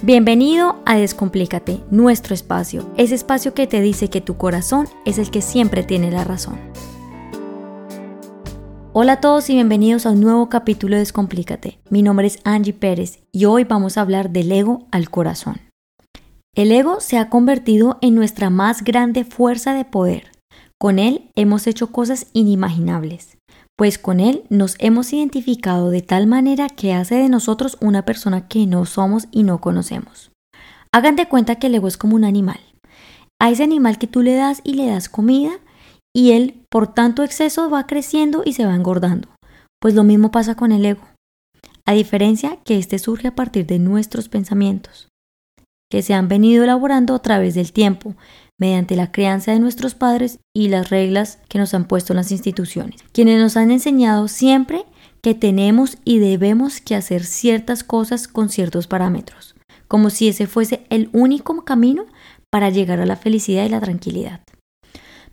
Bienvenido a Descomplícate, nuestro espacio, ese espacio que te dice que tu corazón es el que siempre tiene la razón. Hola a todos y bienvenidos a un nuevo capítulo de Descomplícate. Mi nombre es Angie Pérez y hoy vamos a hablar del ego al corazón. El ego se ha convertido en nuestra más grande fuerza de poder. Con él hemos hecho cosas inimaginables pues con él nos hemos identificado de tal manera que hace de nosotros una persona que no somos y no conocemos. Hagan de cuenta que el ego es como un animal. A ese animal que tú le das y le das comida y él por tanto exceso va creciendo y se va engordando. Pues lo mismo pasa con el ego. A diferencia que éste surge a partir de nuestros pensamientos, que se han venido elaborando a través del tiempo, mediante la crianza de nuestros padres y las reglas que nos han puesto las instituciones, quienes nos han enseñado siempre que tenemos y debemos que hacer ciertas cosas con ciertos parámetros, como si ese fuese el único camino para llegar a la felicidad y la tranquilidad.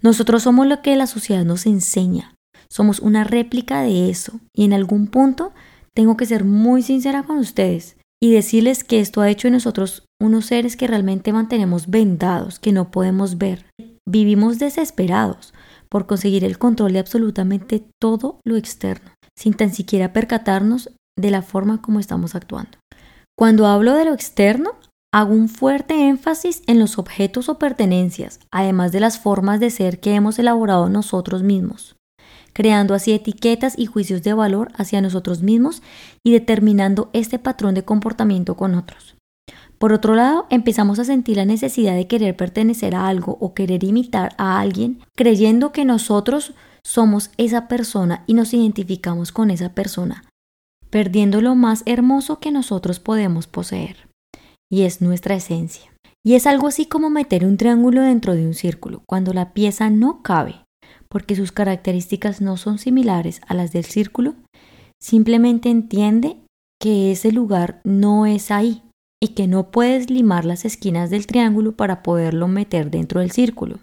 Nosotros somos lo que la sociedad nos enseña, somos una réplica de eso y en algún punto tengo que ser muy sincera con ustedes y decirles que esto ha hecho en nosotros unos seres que realmente mantenemos vendados, que no podemos ver. Vivimos desesperados por conseguir el control de absolutamente todo lo externo, sin tan siquiera percatarnos de la forma como estamos actuando. Cuando hablo de lo externo, hago un fuerte énfasis en los objetos o pertenencias, además de las formas de ser que hemos elaborado nosotros mismos creando así etiquetas y juicios de valor hacia nosotros mismos y determinando este patrón de comportamiento con otros. Por otro lado, empezamos a sentir la necesidad de querer pertenecer a algo o querer imitar a alguien, creyendo que nosotros somos esa persona y nos identificamos con esa persona, perdiendo lo más hermoso que nosotros podemos poseer, y es nuestra esencia. Y es algo así como meter un triángulo dentro de un círculo. Cuando la pieza no cabe, porque sus características no son similares a las del círculo, simplemente entiende que ese lugar no es ahí y que no puedes limar las esquinas del triángulo para poderlo meter dentro del círculo.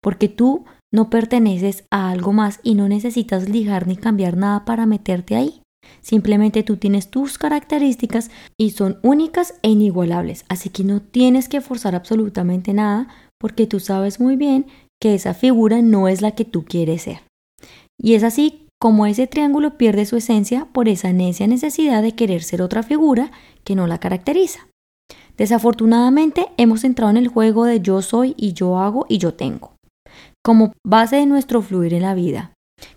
Porque tú no perteneces a algo más y no necesitas lijar ni cambiar nada para meterte ahí. Simplemente tú tienes tus características y son únicas e inigualables, así que no tienes que forzar absolutamente nada porque tú sabes muy bien que esa figura no es la que tú quieres ser. Y es así como ese triángulo pierde su esencia por esa necia necesidad de querer ser otra figura que no la caracteriza. Desafortunadamente hemos entrado en el juego de yo soy y yo hago y yo tengo, como base de nuestro fluir en la vida,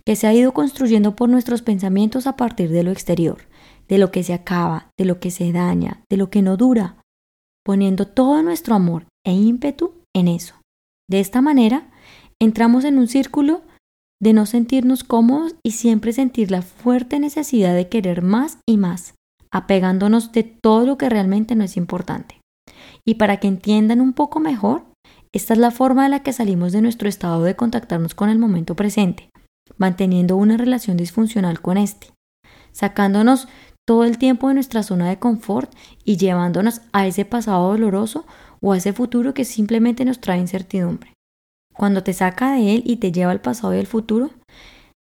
que se ha ido construyendo por nuestros pensamientos a partir de lo exterior, de lo que se acaba, de lo que se daña, de lo que no dura, poniendo todo nuestro amor e ímpetu en eso. De esta manera, entramos en un círculo de no sentirnos cómodos y siempre sentir la fuerte necesidad de querer más y más, apegándonos de todo lo que realmente no es importante. Y para que entiendan un poco mejor, esta es la forma en la que salimos de nuestro estado de contactarnos con el momento presente, manteniendo una relación disfuncional con este, sacándonos todo el tiempo de nuestra zona de confort y llevándonos a ese pasado doloroso o a ese futuro que simplemente nos trae incertidumbre. Cuando te saca de él y te lleva al pasado y al futuro,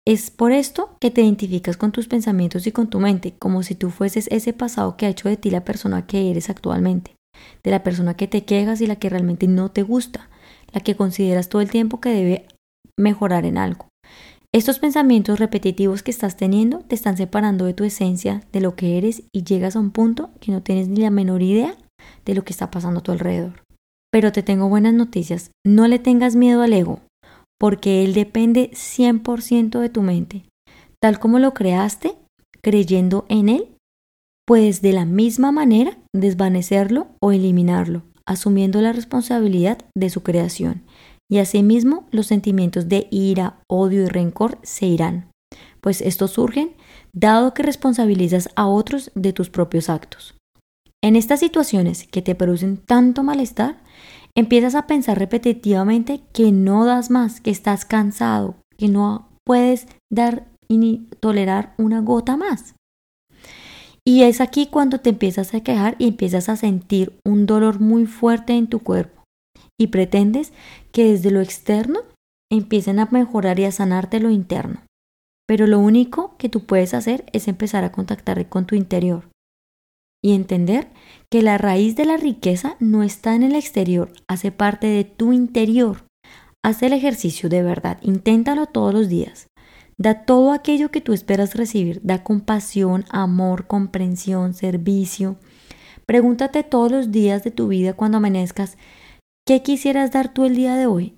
es por esto que te identificas con tus pensamientos y con tu mente, como si tú fueses ese pasado que ha hecho de ti la persona que eres actualmente, de la persona que te quejas y la que realmente no te gusta, la que consideras todo el tiempo que debe mejorar en algo. Estos pensamientos repetitivos que estás teniendo te están separando de tu esencia, de lo que eres y llegas a un punto que no tienes ni la menor idea de lo que está pasando a tu alrededor. Pero te tengo buenas noticias, no le tengas miedo al ego, porque él depende 100% de tu mente. Tal como lo creaste, creyendo en él, puedes de la misma manera desvanecerlo o eliminarlo, asumiendo la responsabilidad de su creación. Y asimismo los sentimientos de ira, odio y rencor se irán, pues estos surgen dado que responsabilizas a otros de tus propios actos. En estas situaciones que te producen tanto malestar, empiezas a pensar repetitivamente que no das más, que estás cansado, que no puedes dar ni tolerar una gota más. Y es aquí cuando te empiezas a quejar y empiezas a sentir un dolor muy fuerte en tu cuerpo y pretendes que desde lo externo empiecen a mejorar y a sanarte lo interno. Pero lo único que tú puedes hacer es empezar a contactar con tu interior y entender que la raíz de la riqueza no está en el exterior, hace parte de tu interior. Haz el ejercicio de verdad, inténtalo todos los días. Da todo aquello que tú esperas recibir, da compasión, amor, comprensión, servicio. Pregúntate todos los días de tu vida cuando amanezcas, ¿qué quisieras dar tú el día de hoy?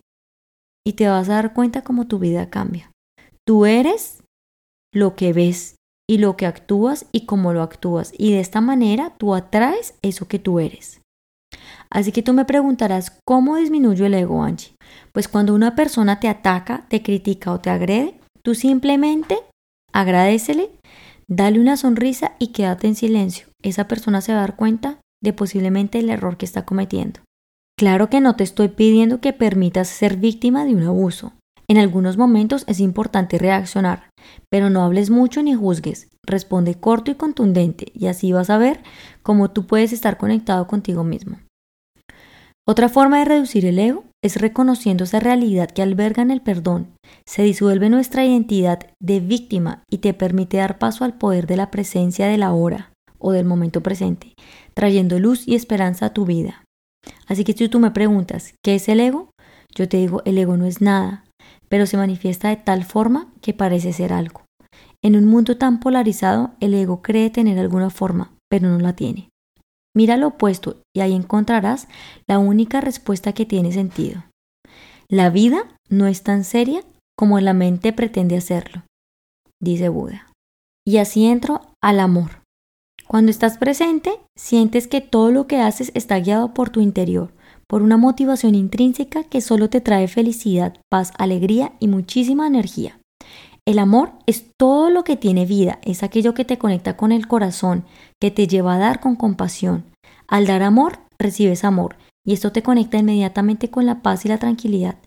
Y te vas a dar cuenta cómo tu vida cambia. Tú eres lo que ves y lo que actúas y cómo lo actúas. Y de esta manera tú atraes eso que tú eres. Así que tú me preguntarás, ¿cómo disminuyo el ego, Angie? Pues cuando una persona te ataca, te critica o te agrede, tú simplemente agradecele, dale una sonrisa y quédate en silencio. Esa persona se va a dar cuenta de posiblemente el error que está cometiendo. Claro que no te estoy pidiendo que permitas ser víctima de un abuso. En algunos momentos es importante reaccionar, pero no hables mucho ni juzgues. Responde corto y contundente y así vas a ver cómo tú puedes estar conectado contigo mismo. Otra forma de reducir el ego es reconociendo esa realidad que alberga en el perdón. Se disuelve nuestra identidad de víctima y te permite dar paso al poder de la presencia de la hora o del momento presente, trayendo luz y esperanza a tu vida. Así que si tú me preguntas, ¿qué es el ego? Yo te digo, el ego no es nada, pero se manifiesta de tal forma que parece ser algo. En un mundo tan polarizado, el ego cree tener alguna forma, pero no la tiene. Mira lo opuesto y ahí encontrarás la única respuesta que tiene sentido. La vida no es tan seria como la mente pretende hacerlo, dice Buda. Y así entro al amor. Cuando estás presente, sientes que todo lo que haces está guiado por tu interior, por una motivación intrínseca que solo te trae felicidad, paz, alegría y muchísima energía. El amor es todo lo que tiene vida, es aquello que te conecta con el corazón, que te lleva a dar con compasión. Al dar amor, recibes amor, y esto te conecta inmediatamente con la paz y la tranquilidad.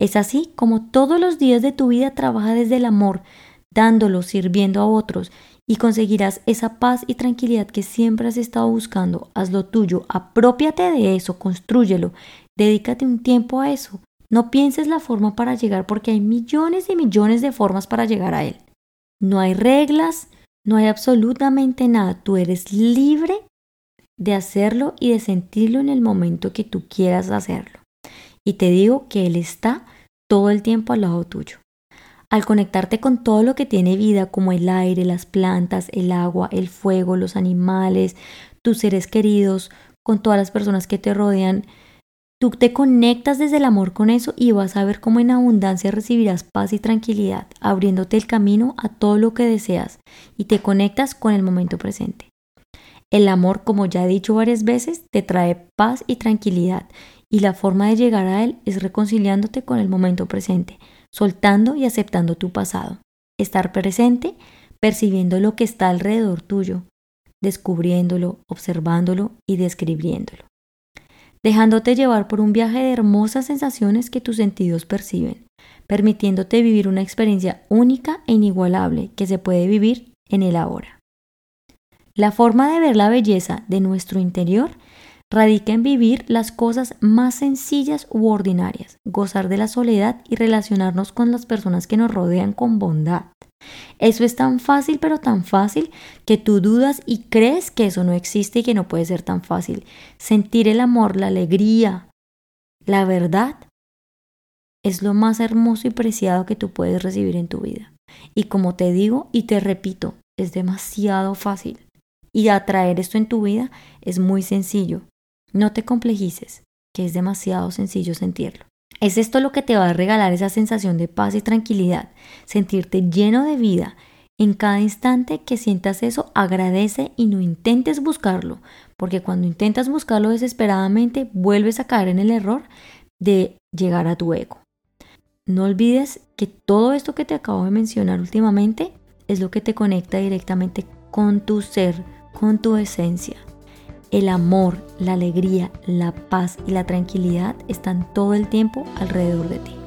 Es así como todos los días de tu vida trabaja desde el amor, dándolo, sirviendo a otros, y conseguirás esa paz y tranquilidad que siempre has estado buscando. Hazlo tuyo, apropiate de eso, construyelo, dedícate un tiempo a eso. No pienses la forma para llegar porque hay millones y millones de formas para llegar a él. No hay reglas, no hay absolutamente nada. Tú eres libre de hacerlo y de sentirlo en el momento que tú quieras hacerlo. Y te digo que Él está todo el tiempo al lado tuyo. Al conectarte con todo lo que tiene vida, como el aire, las plantas, el agua, el fuego, los animales, tus seres queridos, con todas las personas que te rodean, tú te conectas desde el amor con eso y vas a ver cómo en abundancia recibirás paz y tranquilidad, abriéndote el camino a todo lo que deseas y te conectas con el momento presente. El amor, como ya he dicho varias veces, te trae paz y tranquilidad y la forma de llegar a él es reconciliándote con el momento presente, soltando y aceptando tu pasado. Estar presente, percibiendo lo que está alrededor tuyo, descubriéndolo, observándolo y describiéndolo. Dejándote llevar por un viaje de hermosas sensaciones que tus sentidos perciben, permitiéndote vivir una experiencia única e inigualable que se puede vivir en el ahora. La forma de ver la belleza de nuestro interior radica en vivir las cosas más sencillas u ordinarias, gozar de la soledad y relacionarnos con las personas que nos rodean con bondad. Eso es tan fácil, pero tan fácil que tú dudas y crees que eso no existe y que no puede ser tan fácil. Sentir el amor, la alegría, la verdad, es lo más hermoso y preciado que tú puedes recibir en tu vida. Y como te digo y te repito, es demasiado fácil. Y atraer esto en tu vida es muy sencillo. No te complejices, que es demasiado sencillo sentirlo. Es esto lo que te va a regalar esa sensación de paz y tranquilidad, sentirte lleno de vida. En cada instante que sientas eso, agradece y no intentes buscarlo, porque cuando intentas buscarlo desesperadamente, vuelves a caer en el error de llegar a tu ego. No olvides que todo esto que te acabo de mencionar últimamente es lo que te conecta directamente con tu ser, con tu esencia. El amor, la alegría, la paz y la tranquilidad están todo el tiempo alrededor de ti.